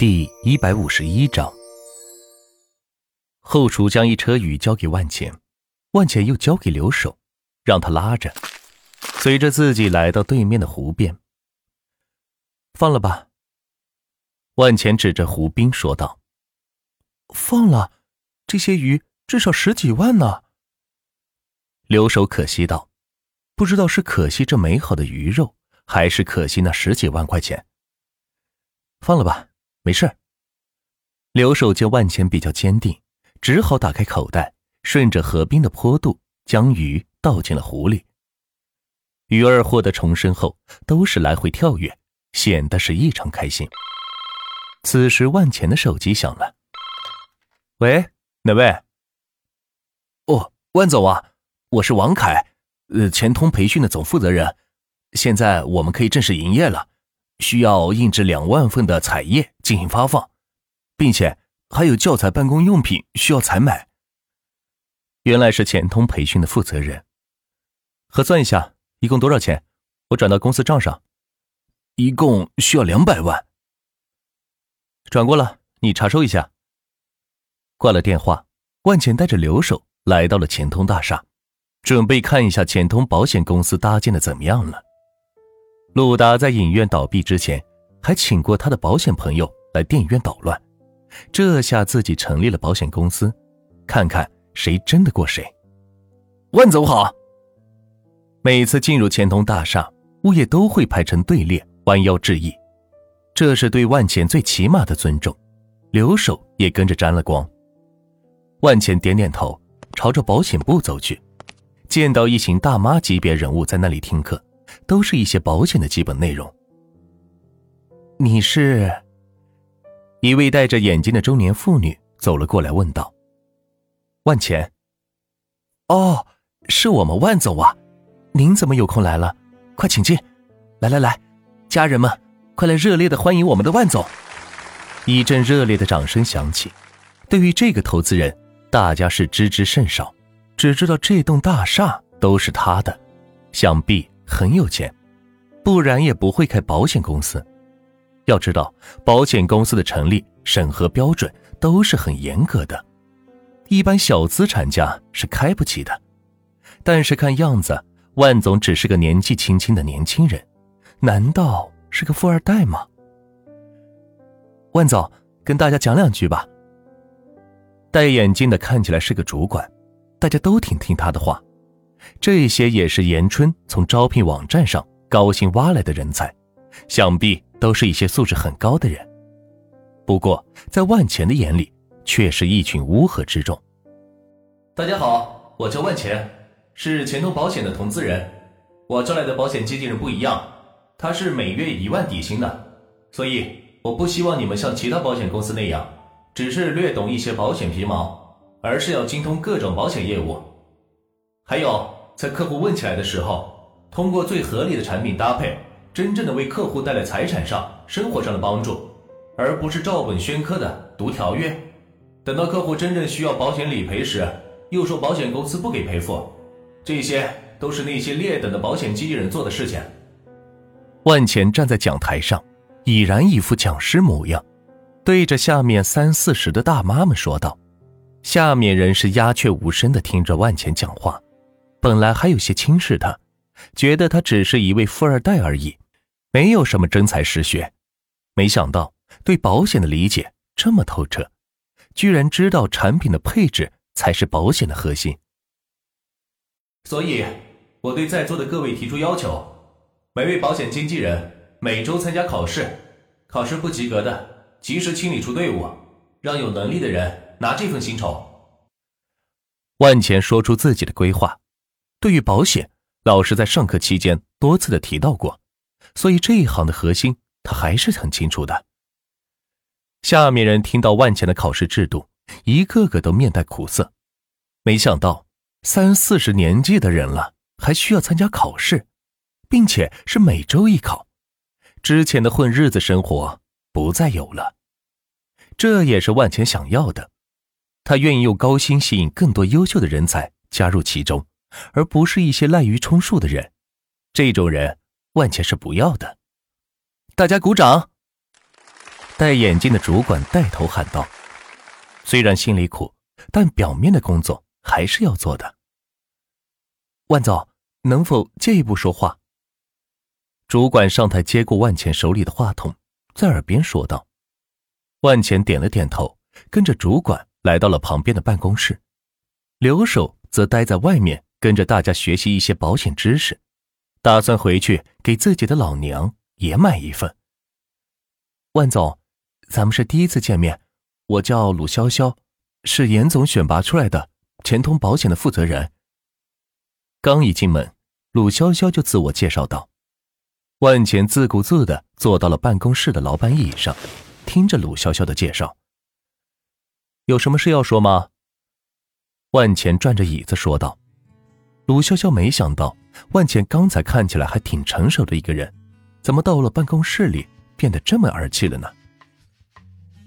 第一百五十一章，后厨将一车鱼交给万钱，万钱又交给留守，让他拉着，随着自己来到对面的湖边。放了吧。万钱指着湖滨说道：“放了，这些鱼至少十几万呢。”留守可惜道：“不知道是可惜这美好的鱼肉，还是可惜那十几万块钱。放了吧。”没事。留守见万钱比较坚定，只好打开口袋，顺着河滨的坡度将鱼倒进了湖里。鱼儿获得重生后，都是来回跳跃，显得是异常开心。此时，万钱的手机响了。喂，哪位？哦，万总啊，我是王凯，呃，钱通培训的总负责人。现在我们可以正式营业了。需要印制两万份的彩页进行发放，并且还有教材办公用品需要采买。原来是钱通培训的负责人，核算一下，一共多少钱？我转到公司账上。一共需要两百万。转过了，你查收一下。挂了电话，万钱带着留守来到了钱通大厦，准备看一下钱通保险公司搭建的怎么样了。鲁达在影院倒闭之前，还请过他的保险朋友来电影院捣乱，这下自己成立了保险公司，看看谁争得过谁。万总好。每次进入钱通大厦，物业都会排成队列，弯腰致意，这是对万钱最起码的尊重。留守也跟着沾了光。万钱点点头，朝着保险部走去，见到一行大妈级别人物在那里听课。都是一些保险的基本内容。你是？一位戴着眼镜的中年妇女走了过来，问道：“万钱。”哦，是我们万总啊！您怎么有空来了？快请进！来来来，家人们，快来热烈的欢迎我们的万总！一阵热烈的掌声响起。对于这个投资人，大家是知之甚少，只知道这栋大厦都是他的，想必。很有钱，不然也不会开保险公司。要知道，保险公司的成立审核标准都是很严格的，一般小资产家是开不起的。但是看样子，万总只是个年纪轻轻的年轻人，难道是个富二代吗？万总，跟大家讲两句吧。戴眼镜的看起来是个主管，大家都挺听他的话。这些也是严春从招聘网站上高薪挖来的人才，想必都是一些素质很高的人。不过，在万钱的眼里，却是一群乌合之众。大家好，我叫万钱，是钱通保险的投资人。我招来的保险经纪人不一样，他是每月一万底薪的，所以我不希望你们像其他保险公司那样，只是略懂一些保险皮毛，而是要精通各种保险业务。还有，在客户问起来的时候，通过最合理的产品搭配，真正的为客户带来财产上、生活上的帮助，而不是照本宣科的读条约。等到客户真正需要保险理赔时，又说保险公司不给赔付，这些都是那些劣等的保险经纪人做的事情。万钱站在讲台上，已然一副讲师模样，对着下面三四十的大妈们说道：“下面人是鸦雀无声的听着万钱讲话。”本来还有些轻视他，觉得他只是一位富二代而已，没有什么真才实学。没想到对保险的理解这么透彻，居然知道产品的配置才是保险的核心。所以，我对在座的各位提出要求：每位保险经纪人每周参加考试，考试不及格的及时清理出队伍，让有能力的人拿这份薪酬。万钱说出自己的规划。对于保险，老师在上课期间多次的提到过，所以这一行的核心他还是很清楚的。下面人听到万钱的考试制度，一个个都面带苦涩。没想到三四十年纪的人了，还需要参加考试，并且是每周一考，之前的混日子生活不再有了。这也是万钱想要的，他愿意用高薪吸引更多优秀的人才加入其中。而不是一些滥竽充数的人，这种人万茜是不要的。大家鼓掌。戴眼镜的主管带头喊道：“虽然心里苦，但表面的工作还是要做的。”万总，能否借一步说话？主管上台接过万钱手里的话筒，在耳边说道。万钱点了点头，跟着主管来到了旁边的办公室。留守则待在外面，跟着大家学习一些保险知识，打算回去给自己的老娘也买一份。万总。咱们是第一次见面，我叫鲁潇潇，是严总选拔出来的钱通保险的负责人。刚一进门，鲁潇潇就自我介绍道。万钱自顾自的坐到了办公室的老板椅上，听着鲁潇潇的介绍。有什么事要说吗？万钱转着椅子说道。鲁潇潇没想到，万茜刚才看起来还挺成熟的一个人，怎么到了办公室里变得这么儿气了呢？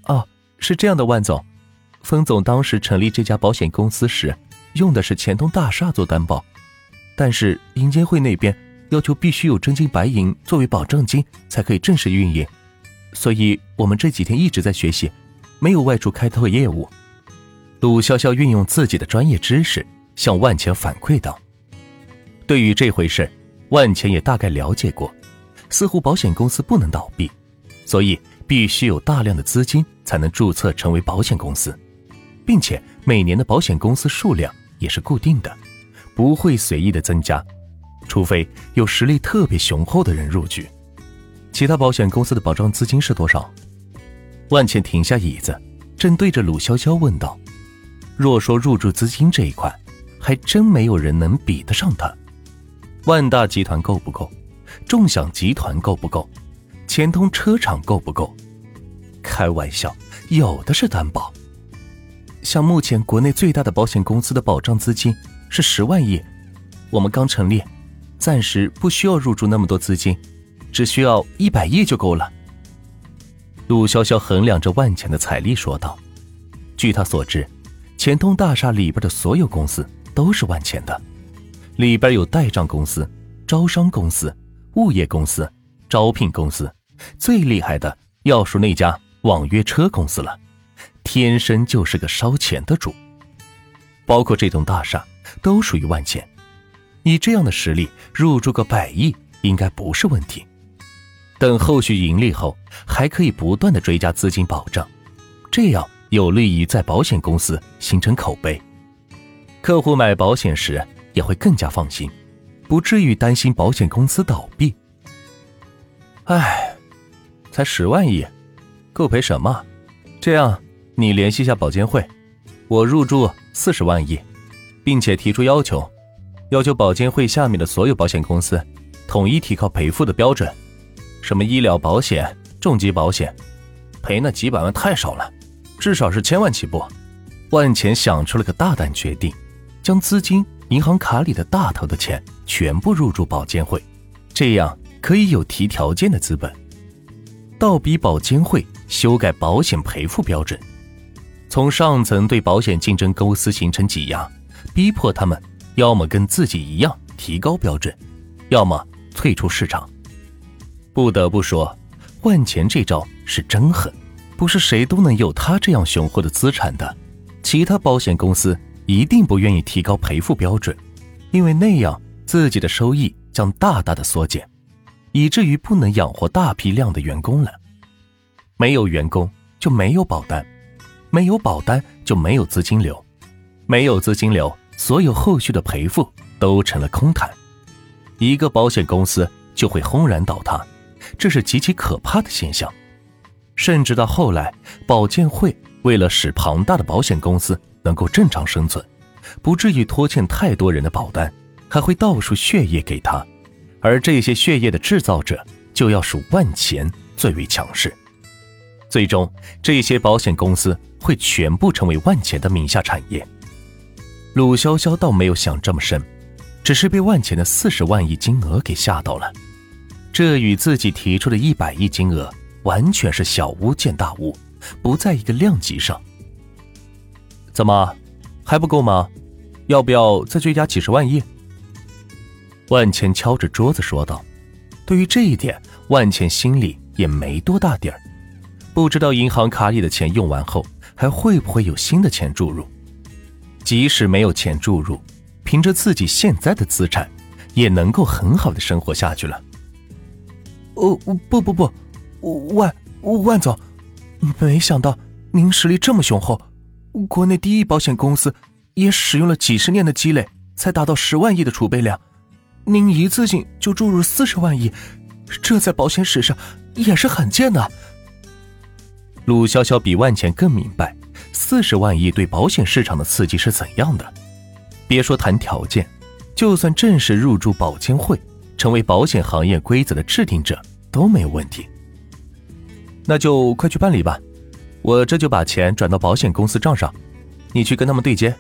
哦，是这样的，万总，封总当时成立这家保险公司时，用的是钱通大厦做担保，但是银监会那边要求必须有真金白银作为保证金才可以正式运营，所以我们这几天一直在学习，没有外出开拓业务。鲁潇潇运用自己的专业知识向万茜反馈道：“对于这回事，万钱也大概了解过，似乎保险公司不能倒闭，所以。”必须有大量的资金才能注册成为保险公司，并且每年的保险公司数量也是固定的，不会随意的增加，除非有实力特别雄厚的人入局。其他保险公司的保障资金是多少？万茜停下椅子，正对着鲁潇潇问道：“若说入驻资金这一块，还真没有人能比得上他。万大集团够不够？众享集团够不够？”钱通车厂够不够？开玩笑，有的是担保。像目前国内最大的保险公司的保障资金是十万亿，我们刚成立，暂时不需要入驻那么多资金，只需要一百亿就够了。陆潇潇衡量着万钱的财力说道：“据他所知，钱通大厦里边的所有公司都是万钱的，里边有代账公司、招商公司、物业公司。”招聘公司最厉害的要数那家网约车公司了，天生就是个烧钱的主。包括这栋大厦都属于万钱，以这样的实力入驻个百亿应该不是问题。等后续盈利后，还可以不断的追加资金保障，这样有利于在保险公司形成口碑，客户买保险时也会更加放心，不至于担心保险公司倒闭。唉，才十万亿，够赔什么？这样，你联系一下保监会，我入驻四十万亿，并且提出要求，要求保监会下面的所有保险公司统一提高赔付的标准。什么医疗保险、重疾保险，赔那几百万太少了，至少是千万起步。万钱想出了个大胆决定，将资金、银行卡里的大头的钱全部入驻保监会，这样。可以有提条件的资本，倒逼保监会修改保险赔付标准，从上层对保险竞争公司形成挤压，逼迫他们要么跟自己一样提高标准，要么退出市场。不得不说，万钱这招是真狠，不是谁都能有他这样雄厚的资产的。其他保险公司一定不愿意提高赔付标准，因为那样自己的收益将大大的缩减。以至于不能养活大批量的员工了，没有员工就没有保单，没有保单就没有资金流，没有资金流，所有后续的赔付都成了空谈，一个保险公司就会轰然倒塌，这是极其可怕的现象。甚至到后来，保监会为了使庞大的保险公司能够正常生存，不至于拖欠太多人的保单，还会倒数血液给他。而这些血液的制造者就要数万钱最为强势，最终这些保险公司会全部成为万钱的名下产业。鲁潇潇倒没有想这么深，只是被万钱的四十万亿金额给吓到了，这与自己提出的一百亿金额完全是小巫见大巫，不在一个量级上。怎么还不够吗？要不要再追加几十万亿？万茜敲着桌子说道：“对于这一点，万茜心里也没多大底儿。不知道银行卡里的钱用完后还会不会有新的钱注入。即使没有钱注入，凭着自己现在的资产，也能够很好的生活下去了。哦，不不不，万万总，没想到您实力这么雄厚，国内第一保险公司也使用了几十年的积累才达到十万亿的储备量，您一次性就注入四十万亿，这在保险史上也是罕见的。陆潇潇比万钱更明白四十万亿对保险市场的刺激是怎样的，别说谈条件，就算正式入驻保监会。成为保险行业规则的制定者都没有问题，那就快去办理吧。我这就把钱转到保险公司账上，你去跟他们对接。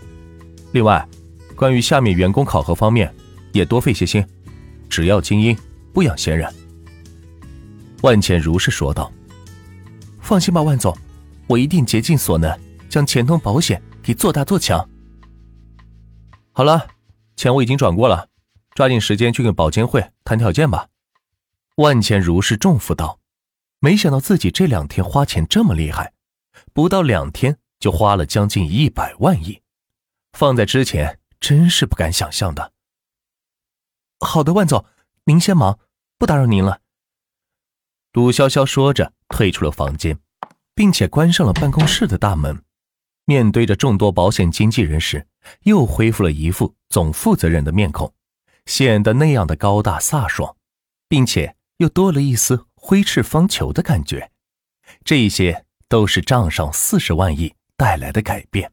另外，关于下面员工考核方面，也多费些心，只要精英，不养闲人。万茜如是说道：“放心吧，万总，我一定竭尽所能，将钱通保险给做大做强。”好了，钱我已经转过了。抓紧时间去跟保监会谈条件吧，万钱如释重负道。没想到自己这两天花钱这么厉害，不到两天就花了将近一百万亿，放在之前真是不敢想象的。好的，万总，您先忙，不打扰您了。鲁潇潇说着退出了房间，并且关上了办公室的大门。面对着众多保险经纪人时，又恢复了一副总负责人的面孔。显得那样的高大飒爽，并且又多了一丝挥斥方遒的感觉，这一些都是账上四十万亿带来的改变。